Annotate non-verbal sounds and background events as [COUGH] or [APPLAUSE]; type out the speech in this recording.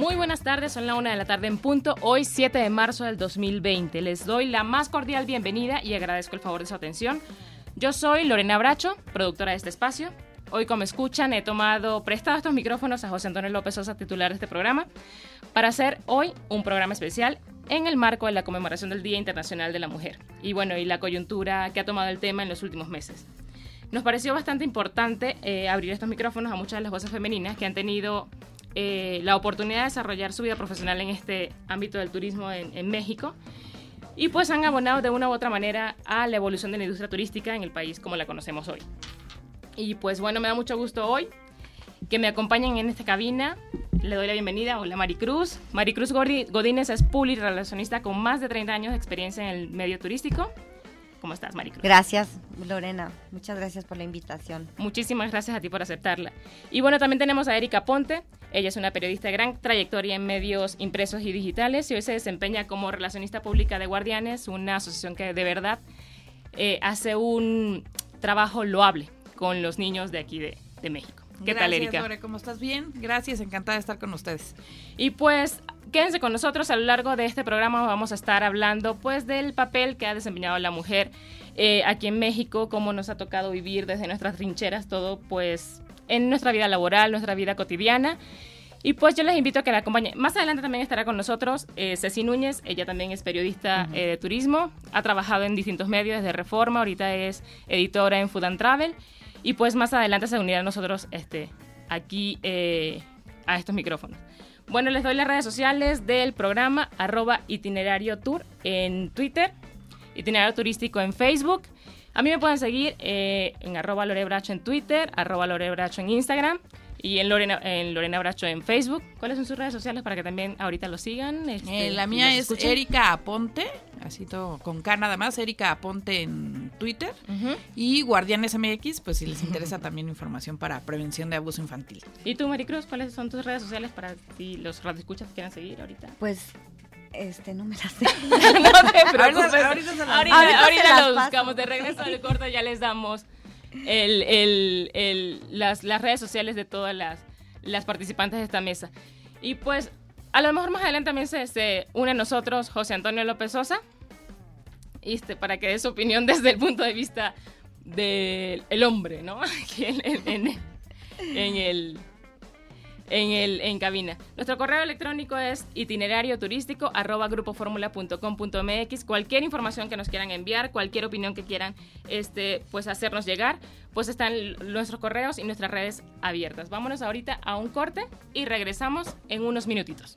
Muy buenas tardes, son la una de la tarde en punto, hoy 7 de marzo del 2020. Les doy la más cordial bienvenida y agradezco el favor de su atención. Yo soy Lorena Bracho, productora de este espacio. Hoy, como escuchan, he tomado prestado estos micrófonos a José Antonio López Sosa, titular de este programa, para hacer hoy un programa especial en el marco de la conmemoración del Día Internacional de la Mujer y bueno, y la coyuntura que ha tomado el tema en los últimos meses. Nos pareció bastante importante eh, abrir estos micrófonos a muchas de las voces femeninas que han tenido eh, la oportunidad de desarrollar su vida profesional en este ámbito del turismo en, en México y pues han abonado de una u otra manera a la evolución de la industria turística en el país como la conocemos hoy. Y pues bueno, me da mucho gusto hoy que me acompañen en esta cabina. Le doy la bienvenida. Hola Maricruz. Maricruz Godínez es relacionista con más de 30 años de experiencia en el medio turístico. ¿Cómo estás, Maricruz? Gracias, Lorena. Muchas gracias por la invitación. Muchísimas gracias a ti por aceptarla. Y bueno, también tenemos a Erika Ponte. Ella es una periodista de gran trayectoria en medios impresos y digitales y hoy se desempeña como relacionista pública de Guardianes, una asociación que de verdad eh, hace un trabajo loable con los niños de aquí de, de México. ¿Qué tal, Erika? Lore, ¿cómo estás? Bien, gracias, encantada de estar con ustedes. Y pues quédense con nosotros a lo largo de este programa vamos a estar hablando pues del papel que ha desempeñado la mujer eh, aquí en México, cómo nos ha tocado vivir desde nuestras trincheras todo pues en nuestra vida laboral, nuestra vida cotidiana. Y pues yo les invito a que la acompañen. Más adelante también estará con nosotros eh, Ceci Núñez, ella también es periodista eh, de turismo, ha trabajado en distintos medios desde Reforma, ahorita es editora en Food and Travel y pues más adelante se unirá a nosotros este, aquí eh, a estos micrófonos. Bueno, les doy las redes sociales del programa, arroba itinerario tour en Twitter, itinerario turístico en Facebook. A mí me pueden seguir eh, en arroba lorebracho en Twitter, arroba lorebracho en Instagram y en Lorena, en Lorena Bracho en Facebook. ¿Cuáles son sus redes sociales para que también ahorita lo sigan? este, Eh, la mía es escuchen? Erika Aponte, así todo con K nada más, Erika Aponte en Twitter. Y Guardianes MX, pues si les interesa también información para prevención de abuso infantil. ¿Y tú, Maricruz, cuáles son tus redes sociales para si los radioescuchas te quieran seguir ahorita? Pues, este, no me las sé. [LAUGHS] [LAUGHS] no te preocupes. Ahorita- ahorita ahorita, Ahorita lo buscamos. De regreso al corte ya les damos el, el- el- las, las redes sociales de todas las, las participantes de esta mesa. Y pues, a lo mejor más adelante también se, se une a nosotros José Antonio López Sosa, este, para que dé su opinión [LAUGHS] desde el punto de vista del el hombre, ¿no? Aquí en, en- en- en el en, el, en cabina. Nuestro correo electrónico es itinerario turístico arroba grupoformula.com.mx. Cualquier información que nos quieran enviar, cualquier opinión que quieran este, pues hacernos llegar, pues están nuestros correos y nuestras redes abiertas. Vámonos ahorita a un corte y regresamos en unos minutitos.